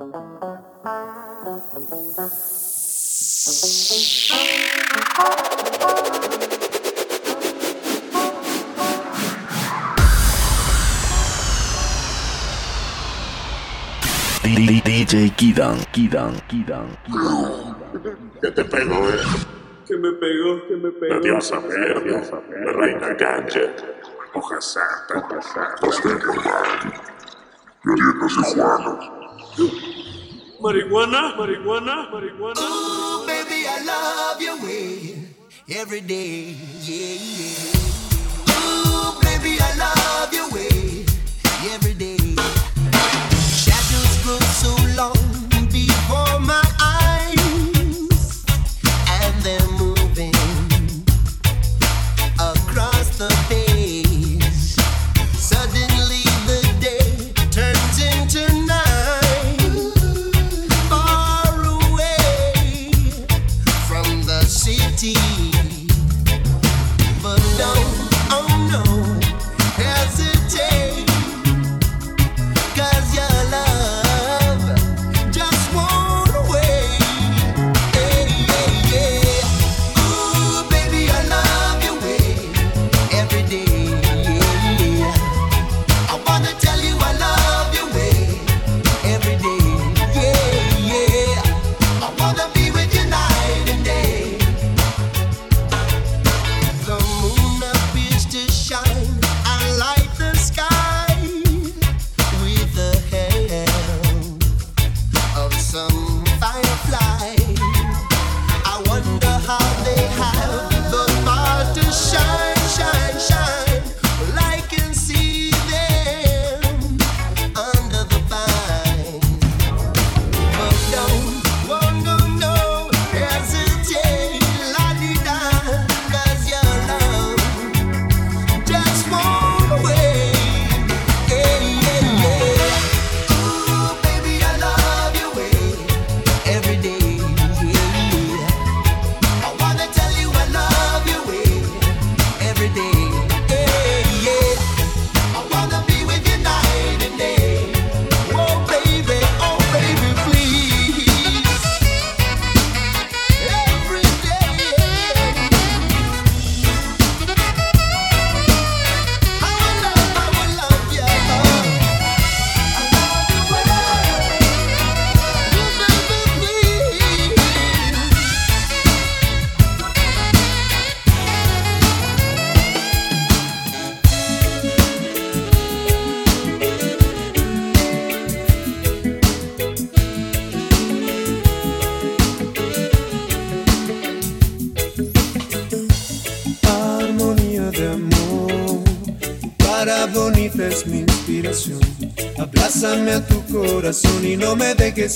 DJ Kidan, Kidan, Kidan. ¿Qué te pegó, eh? Que me pegó, que me pegó. La diosa verde, la reina Gadget, hoja santa, usted normal. Queriéndose Juana. Marihuana, marijuana, marijuana. Ooh, baby, I love your way every day. Yeah, yeah. Ooh, baby, I love your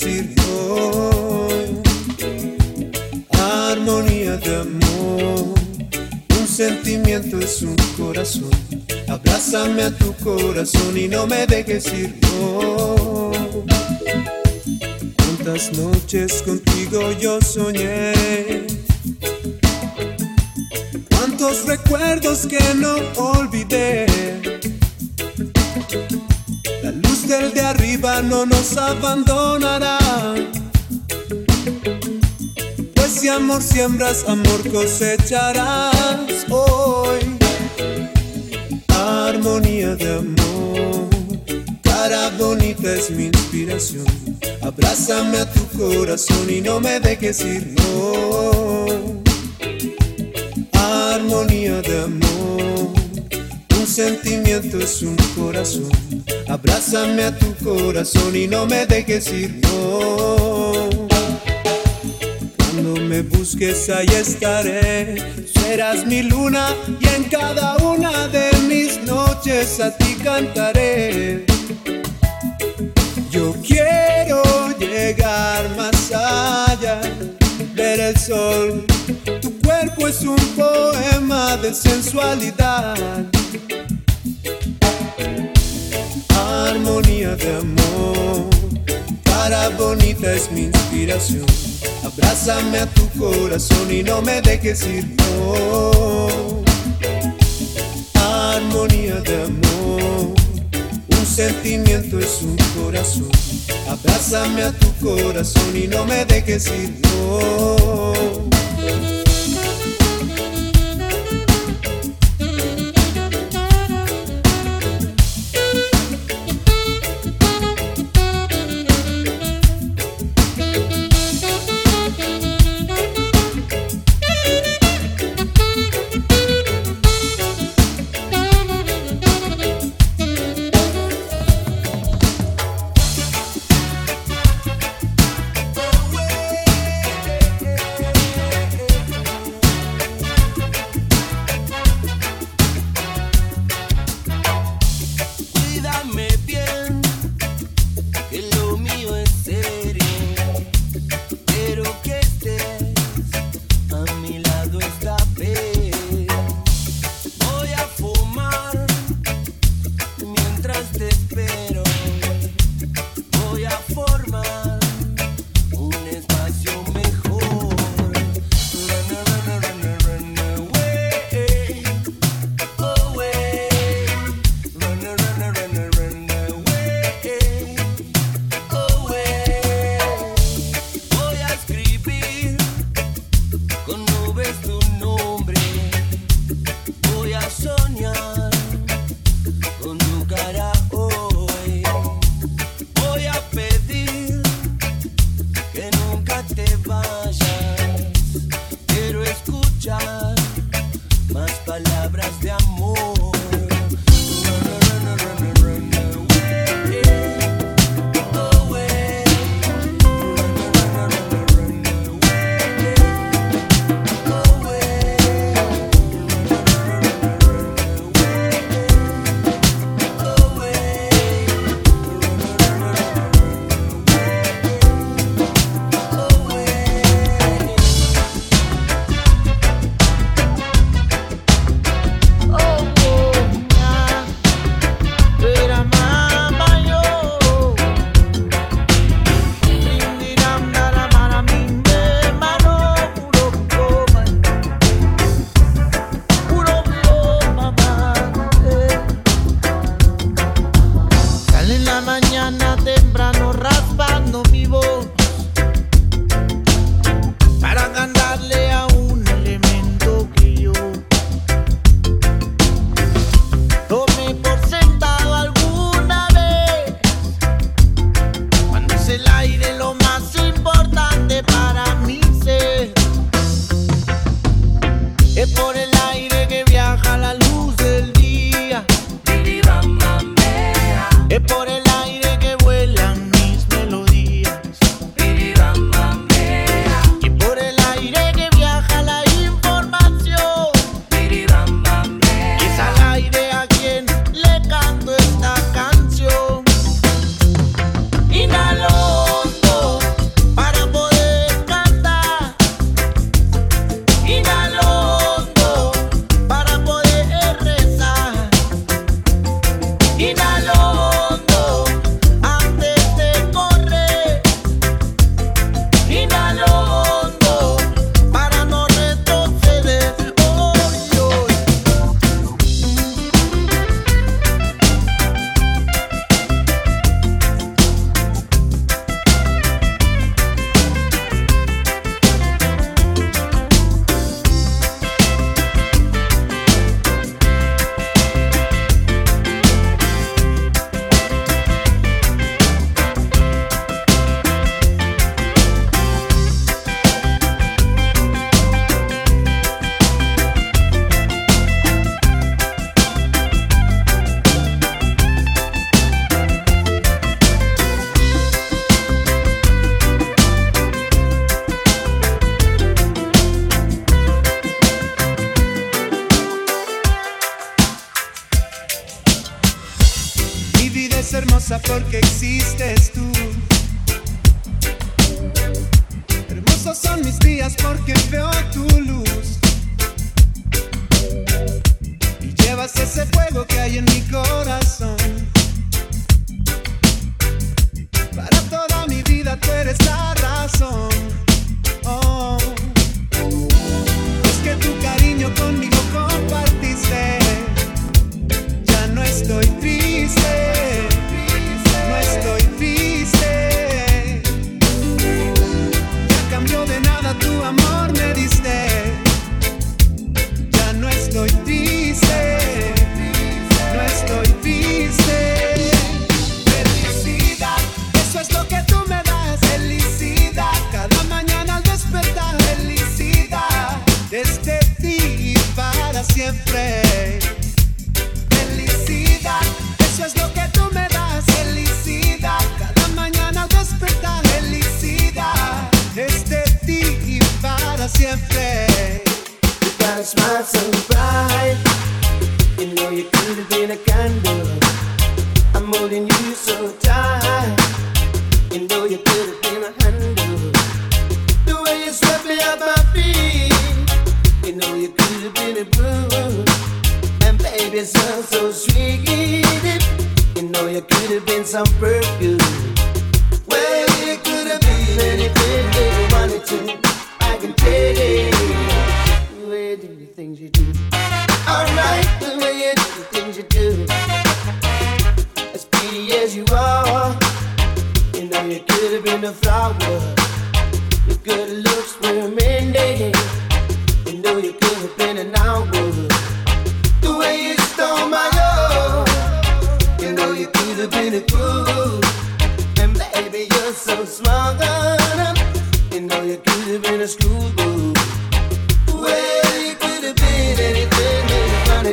no siembras, amor cosecharás hoy. Armonía de amor, cara bonita es mi inspiración. Abrázame a tu corazón y no me dejes ir, no armonía de amor. Un sentimiento es un corazón. Abrázame a tu corazón y no me dejes ir, no. Me busques ahí estaré. Serás mi luna y en cada una de mis noches a ti cantaré. Yo quiero llegar más allá, ver el sol. Tu cuerpo es un poema de sensualidad. Armonía de amor, cara bonita es mi inspiración. Abrázame a tu corazón y no me dejes ir, no. Armonía de amor, un sentimiento es un corazón. Abrázame a tu corazón y no me dejes ir, no.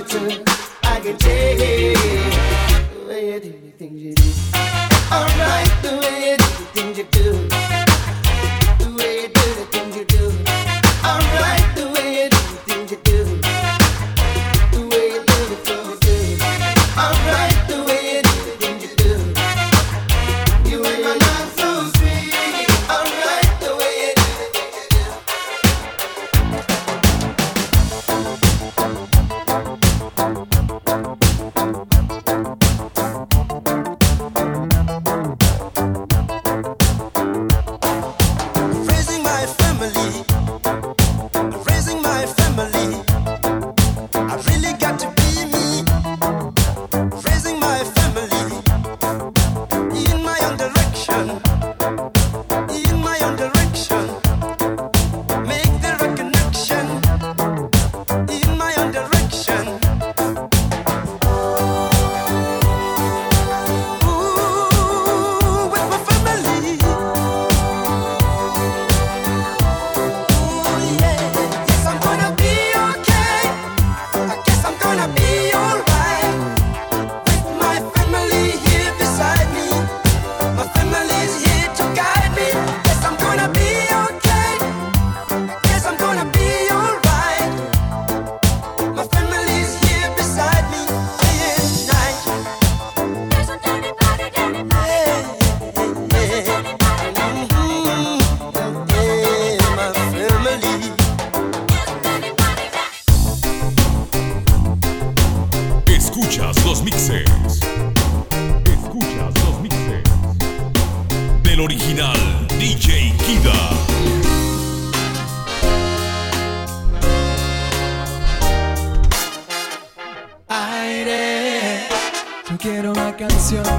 I can tell the way you do the things you do. Alright, the way you do the things you do.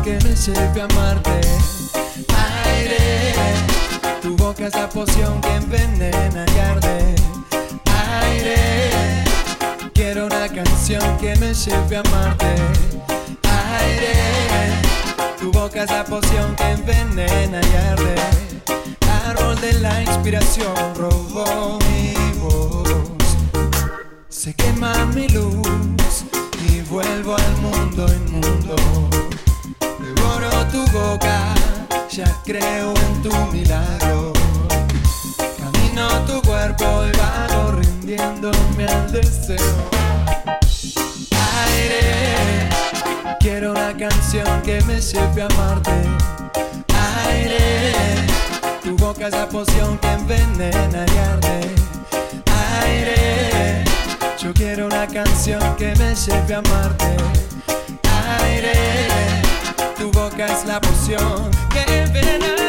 Que me lleve a amarte. Aire, tu boca es la poción que envenena y arde. Aire, quiero una canción que me lleve a amarte. Aire, tu boca es la poción que envenena y arde. Árbol de la inspiración robó mi voz. Se quema mi luz y vuelvo al mundo inmundo. Devoro tu boca, ya creo en tu milagro. Camino tu cuerpo y vago rindiéndome al deseo. Aire, quiero una canción que me lleve a amarte. Aire, tu boca es la poción que envenena y arde. Aire, yo quiero una canción que me lleve a amarte. Aire, es la poción que envenena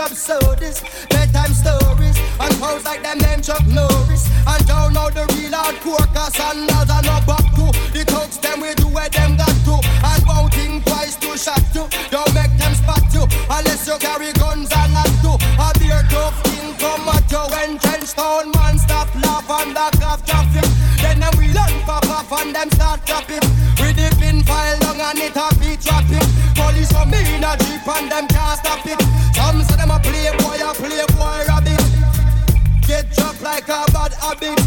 up sodas, bedtime stories, and pose like them named Chuck Norris. And don't know the real hardcore, cause another no back to. The talks them we do where them got to. And won't twice to shot you, don't make them spot you, unless you carry guns and not to. A beer tough thing come at you, entrenched town man, stop laugh and back off traffic. Then them we learn pop off and them start dropping. With the pin file long and it a be trapping. Police on me in a jeep and them can't stop it. Some playboy, a playboy rabbit. Get dropped like a bad habit.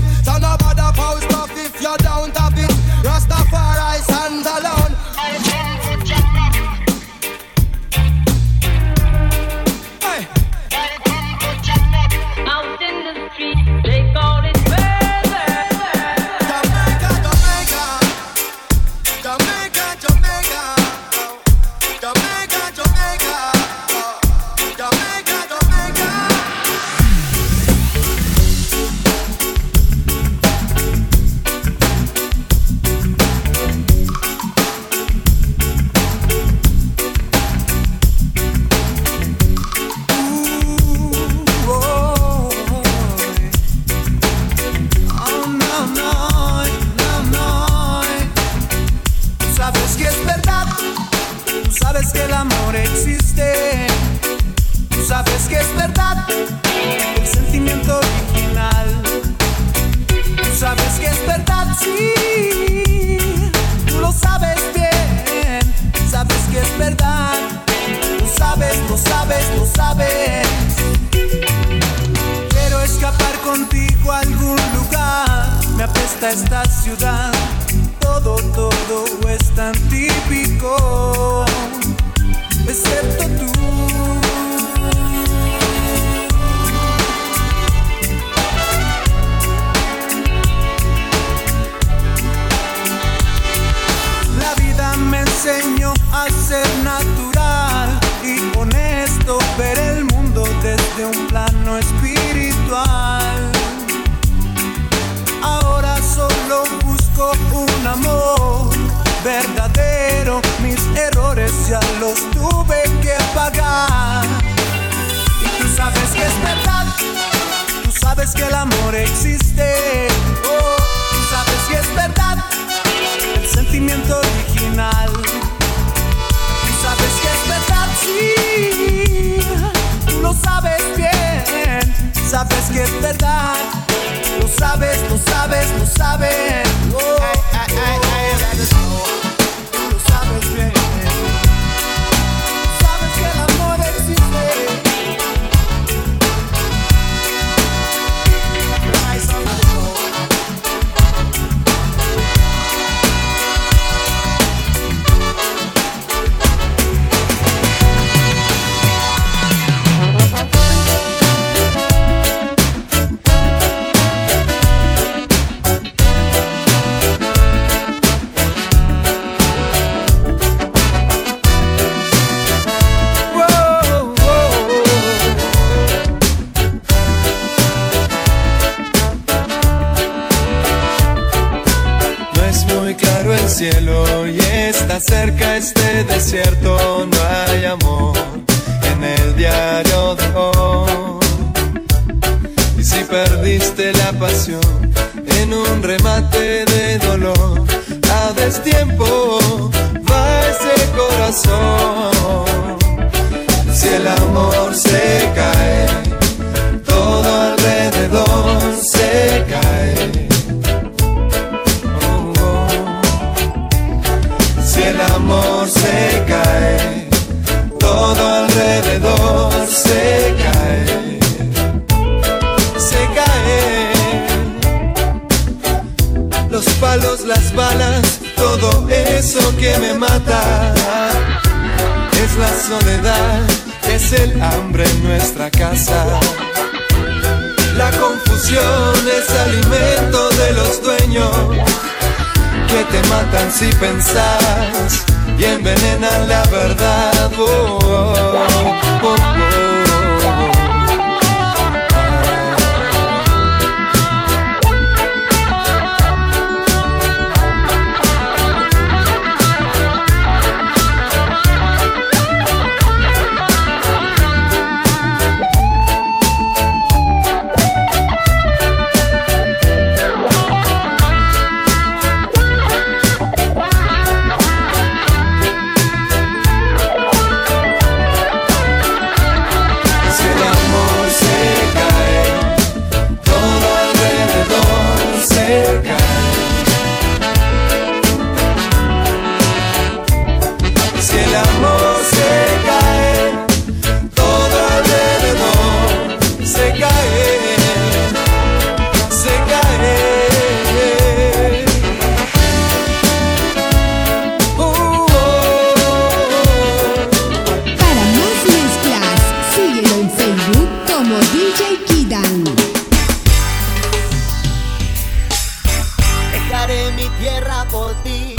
tierra por ti,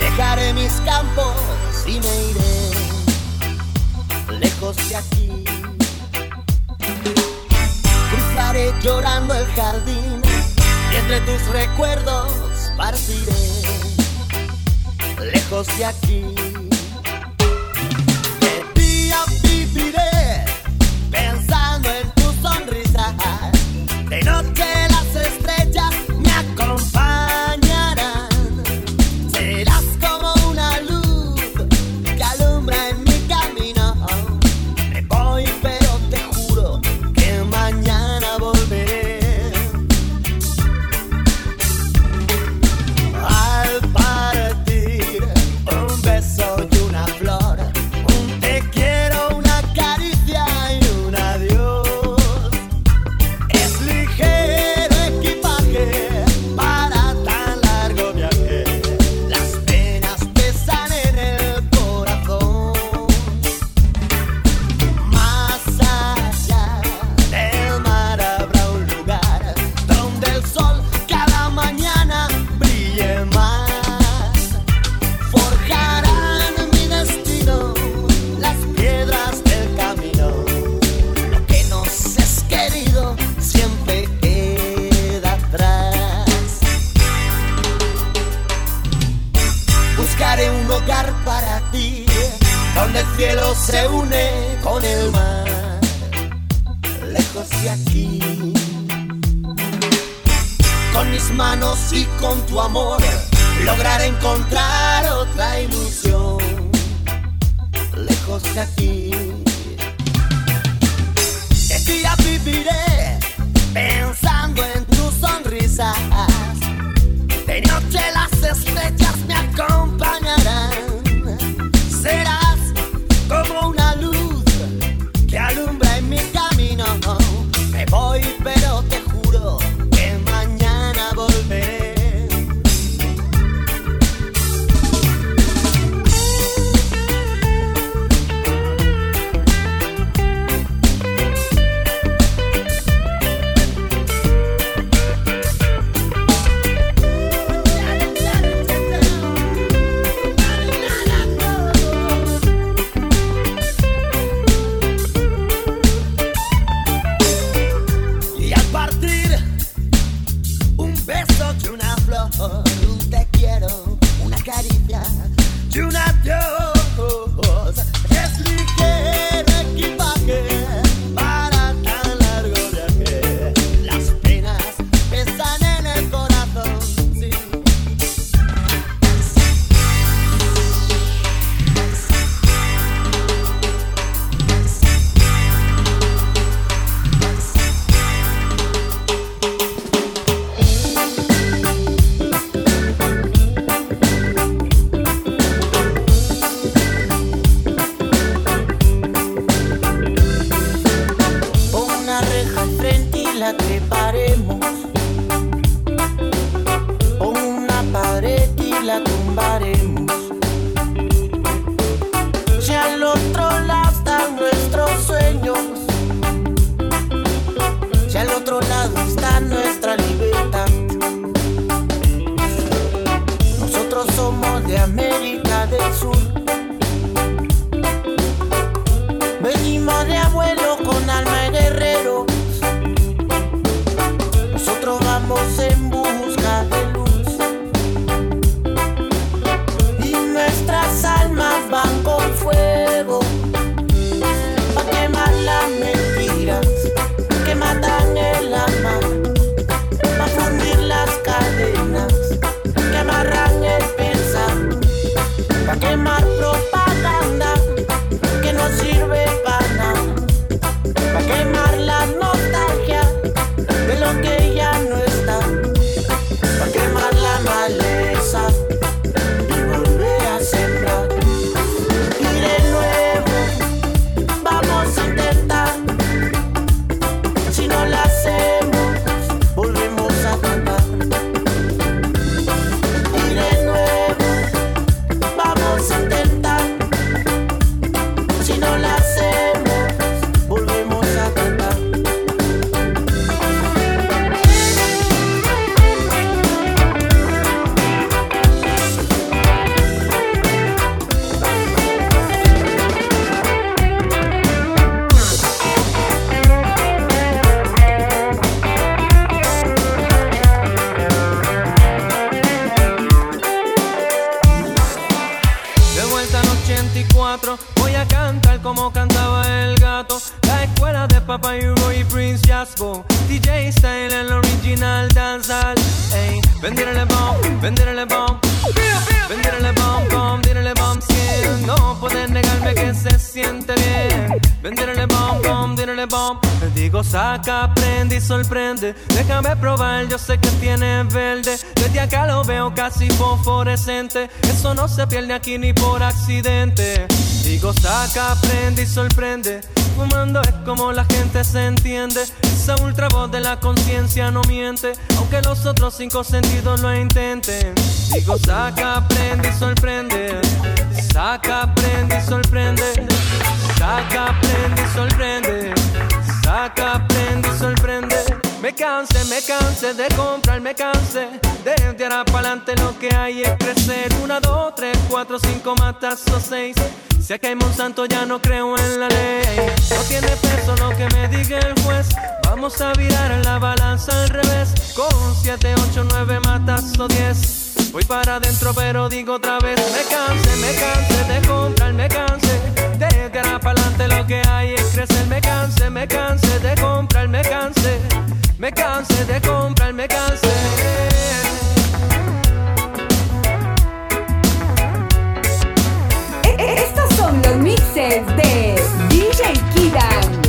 dejaré mis campos y me iré lejos de aquí. Cruzaré llorando el jardín y entre tus recuerdos partiré lejos de aquí. Eso no se pierde aquí ni por accidente. Digo, saca, aprende y sorprende. Fumando es como la gente se entiende. Esa ultra voz de la conciencia no miente, aunque los otros cinco sentidos lo intenten. Digo, saca, aprende y sorprende. Saca, aprende y sorprende. Saca, aprende y sorprende. Saca, aprende y sorprende. Me cansé, me cansé de comprar, me cansé. Desde ahora para adelante lo que hay es crecer. Una, dos, tres, cuatro, cinco, matazo, seis. Si acá hay Monsanto ya no creo en la ley. No tiene peso lo que me diga el juez. Vamos a virar la balanza al revés. Con siete, ocho, nueve, matazo, diez. Voy para adentro pero digo otra vez Me cansé, me cansé de comprar, me cansé Desde ahora para adelante lo que hay es crecer Me cansé, me cansé de comprar, me cansé me cansé de comprar, me cansé. E, e, estos son los mixes de DJ Kidan.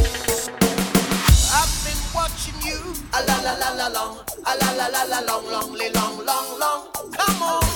I've been watching you. A la la la la long. A la la la la long, long, long, long, long. Come on.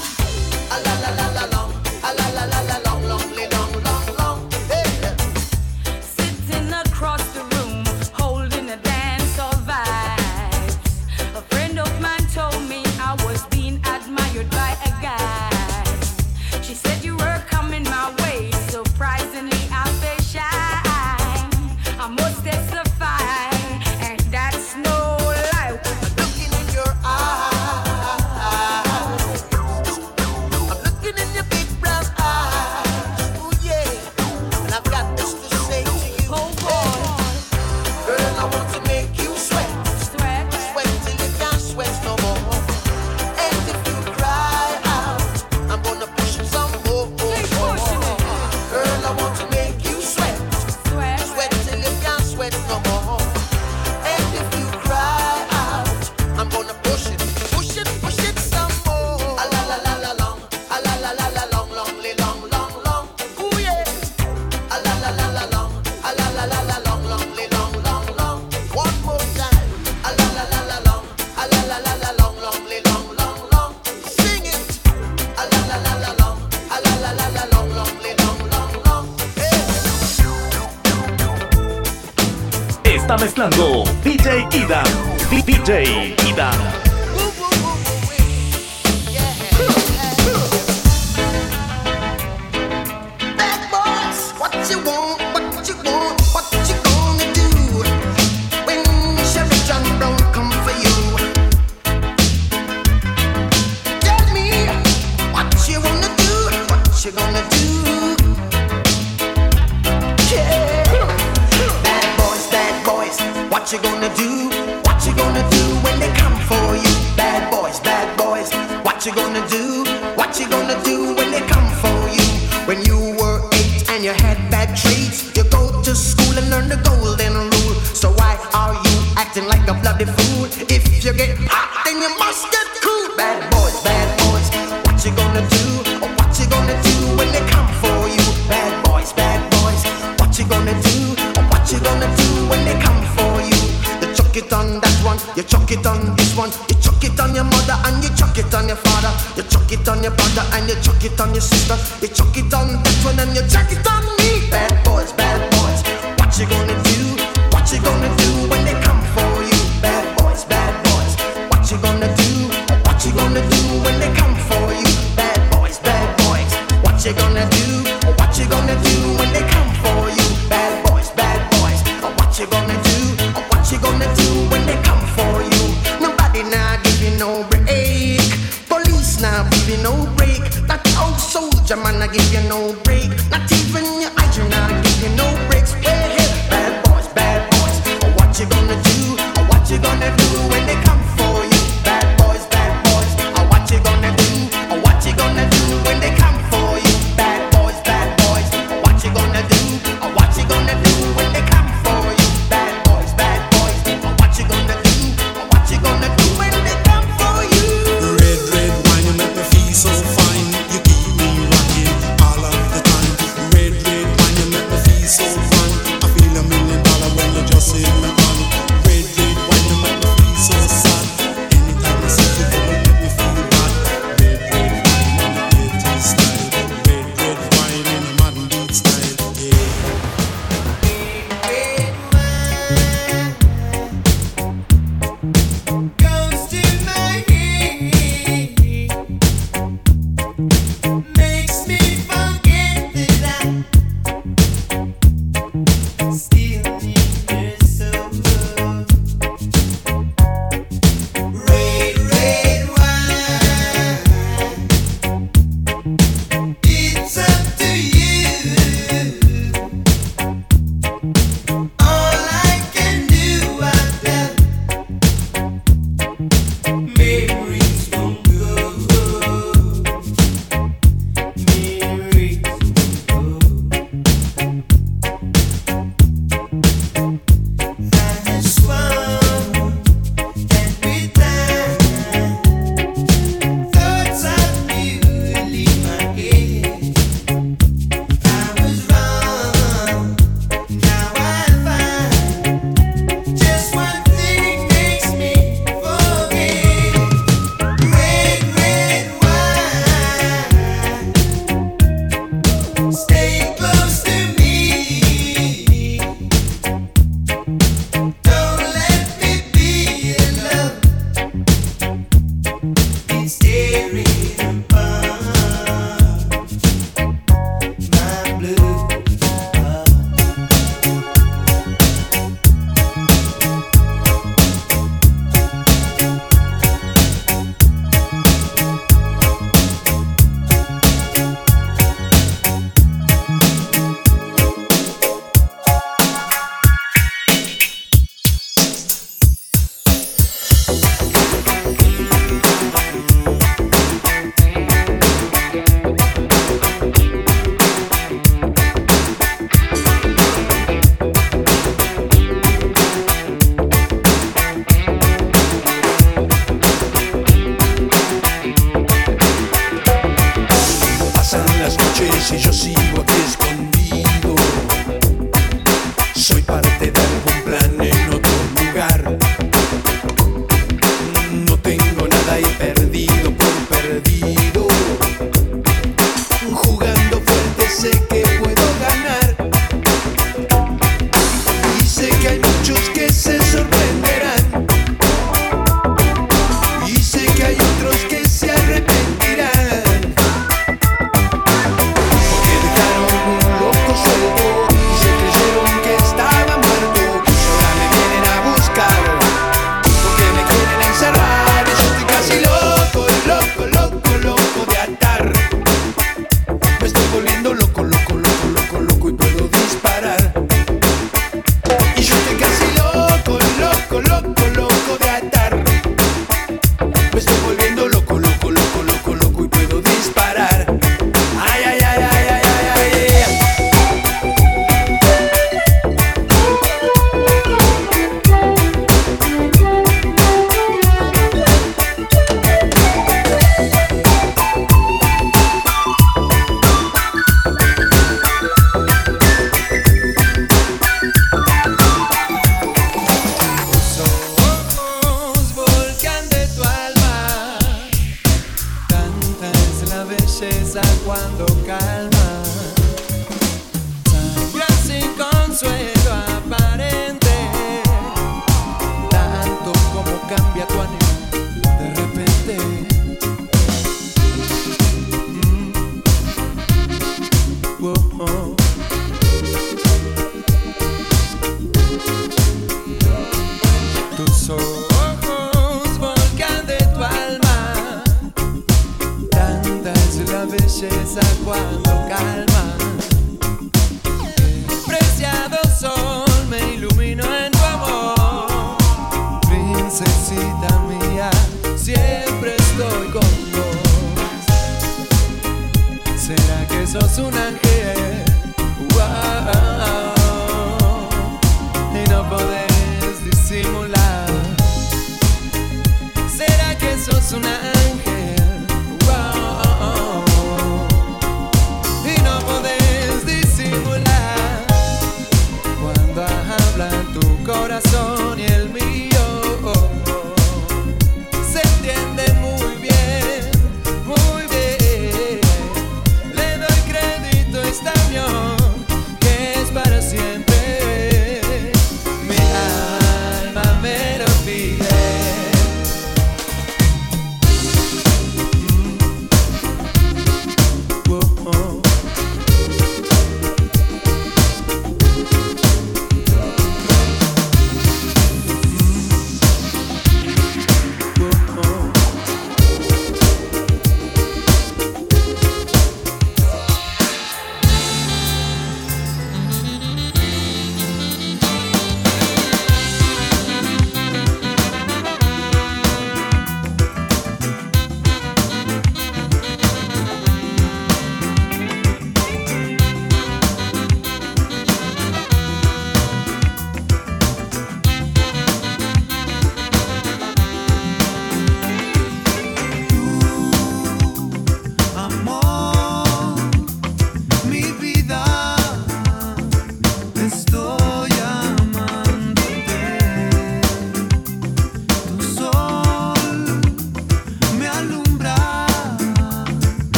so, so nice.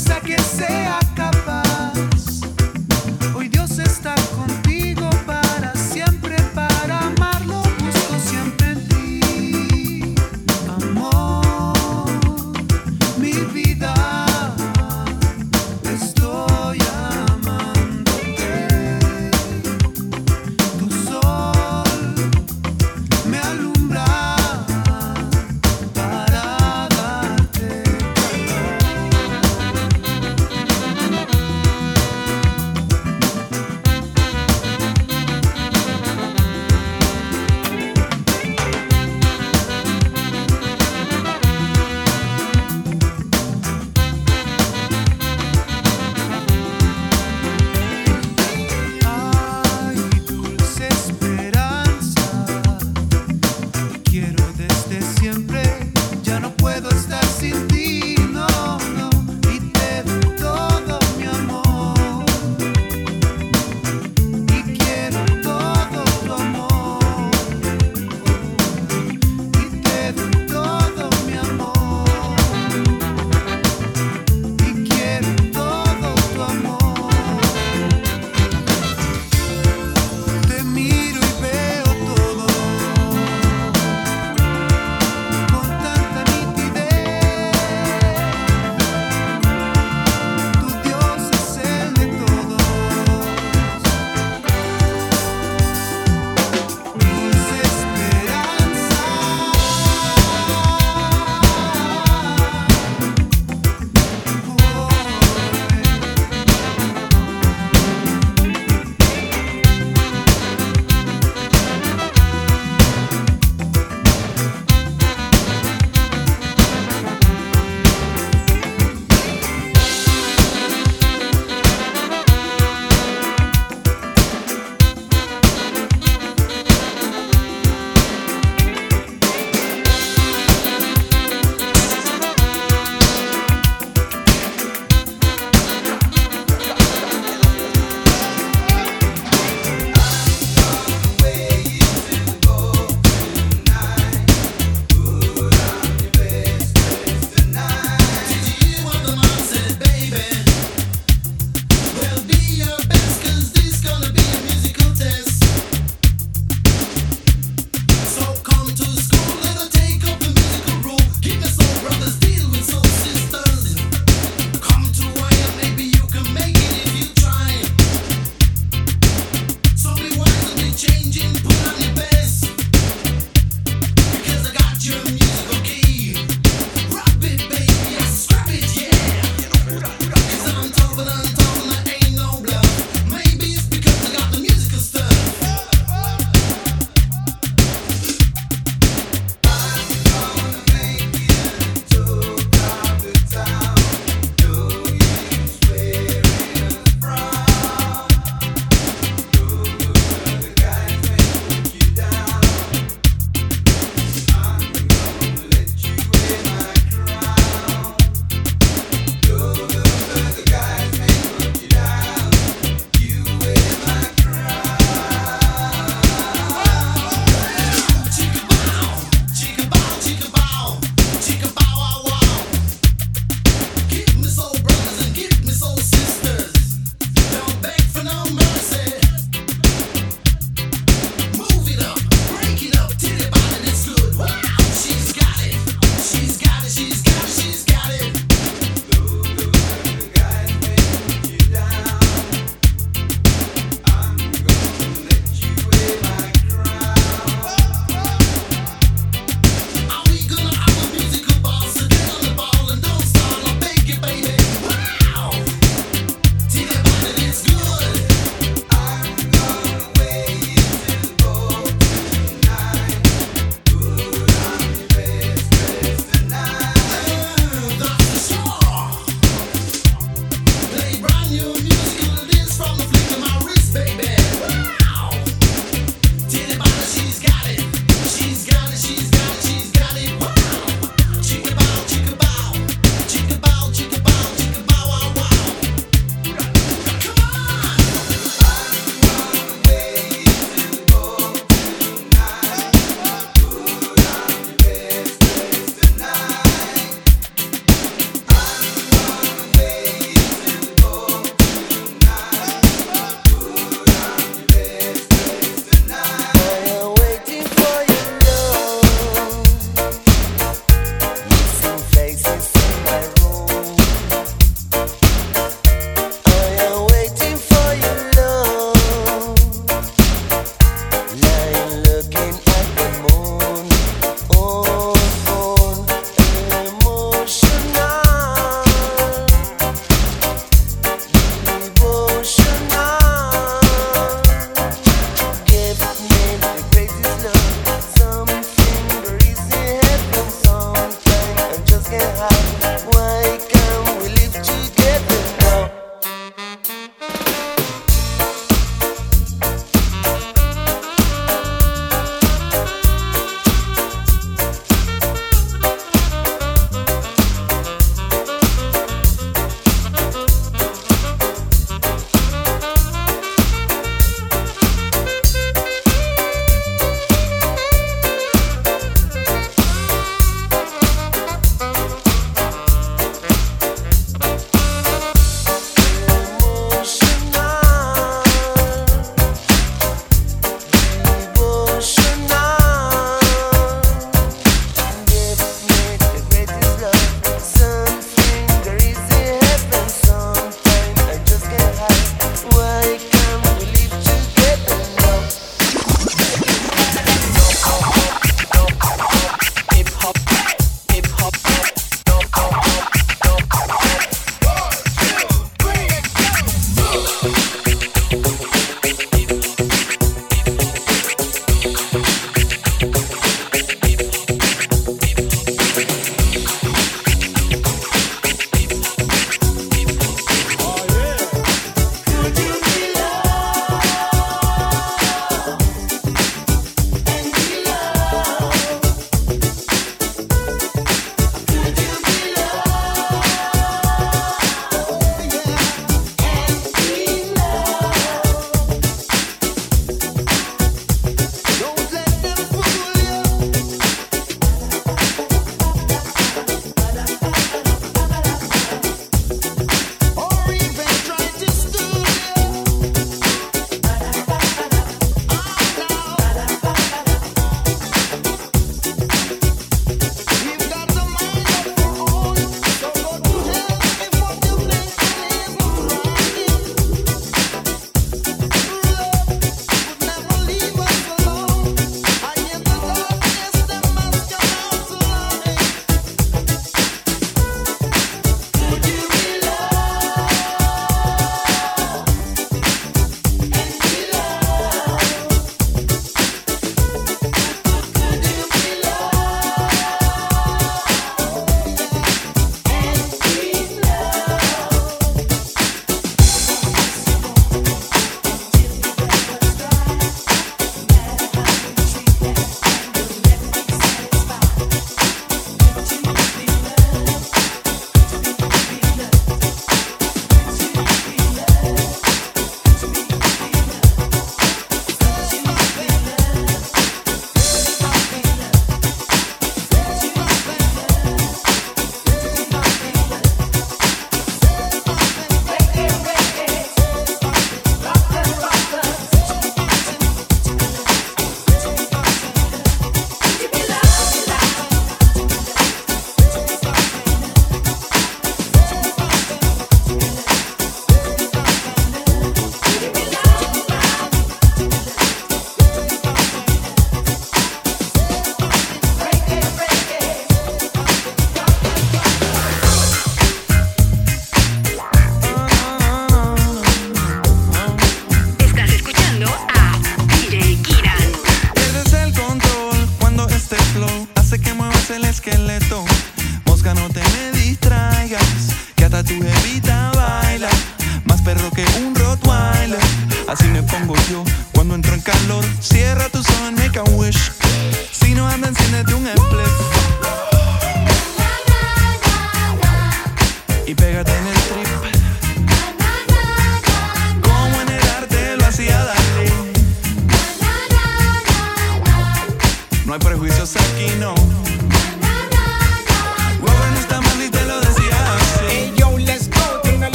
guess I can say I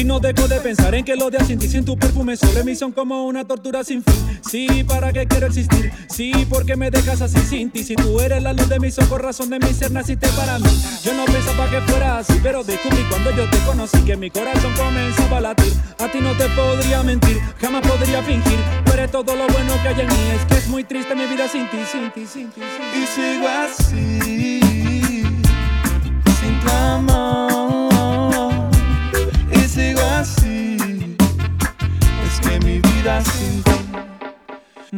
Si no dejo de pensar en que los días sin sin tu perfume sobre mí son como una tortura sin fin. Sí, ¿para qué quiero existir? Sí, porque me dejas así sin ti. Si tú eres la luz de mis ojos, razón de mi ser, naciste para mí. Yo no pensaba que fuera así, pero descubrí cuando yo te conocí que mi corazón comenzaba a latir. A ti no te podría mentir, jamás podría fingir. Tú eres todo lo bueno que hay en mí. Es que es muy triste mi vida sin ti, sin ti, sin ti. Sin ti. Y sigo así,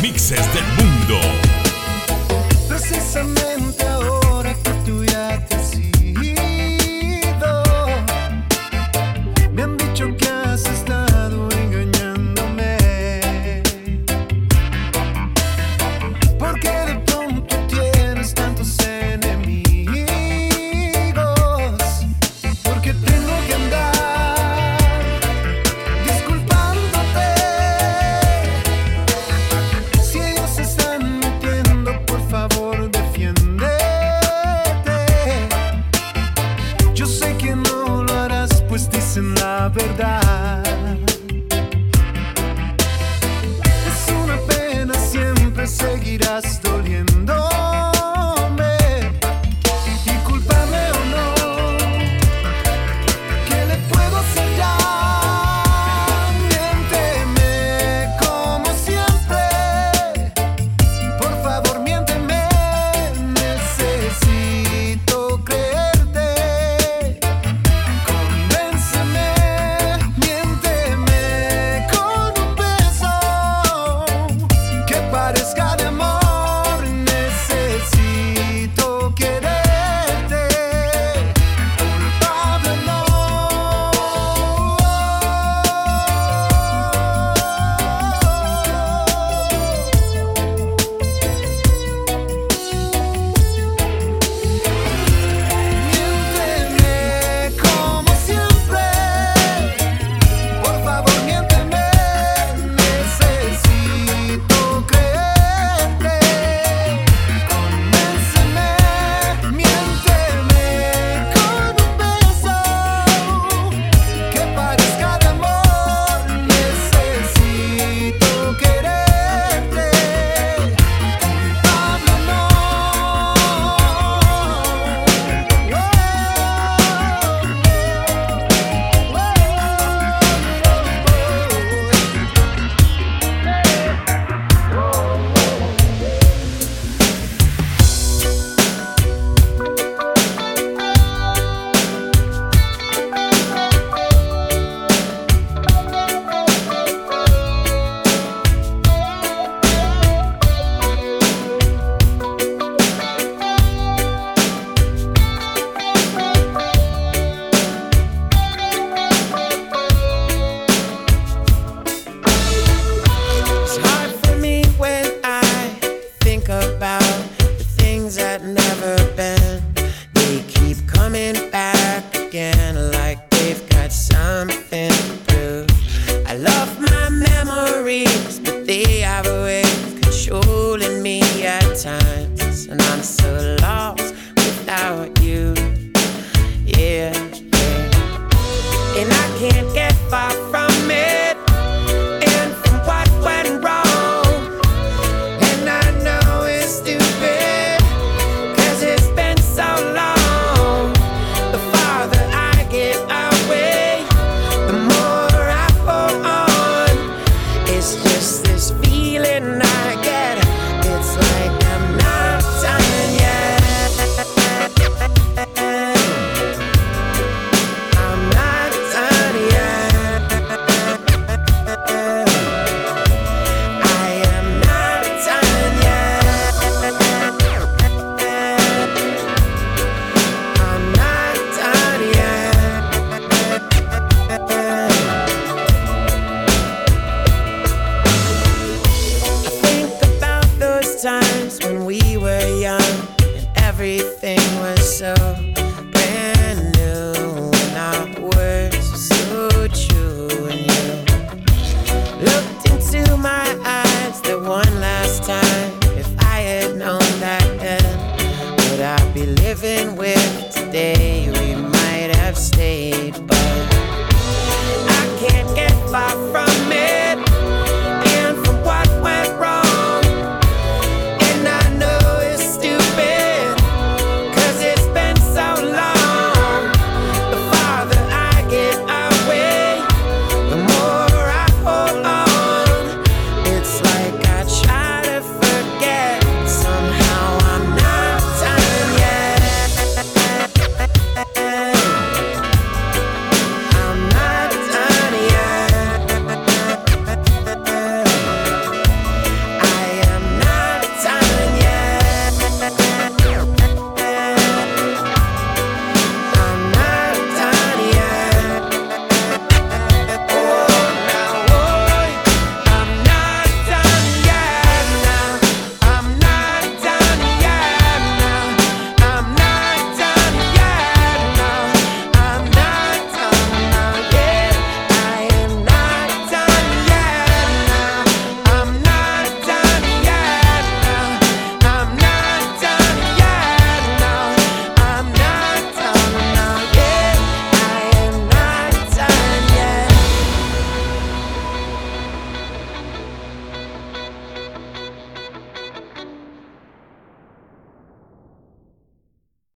mixes del mundo.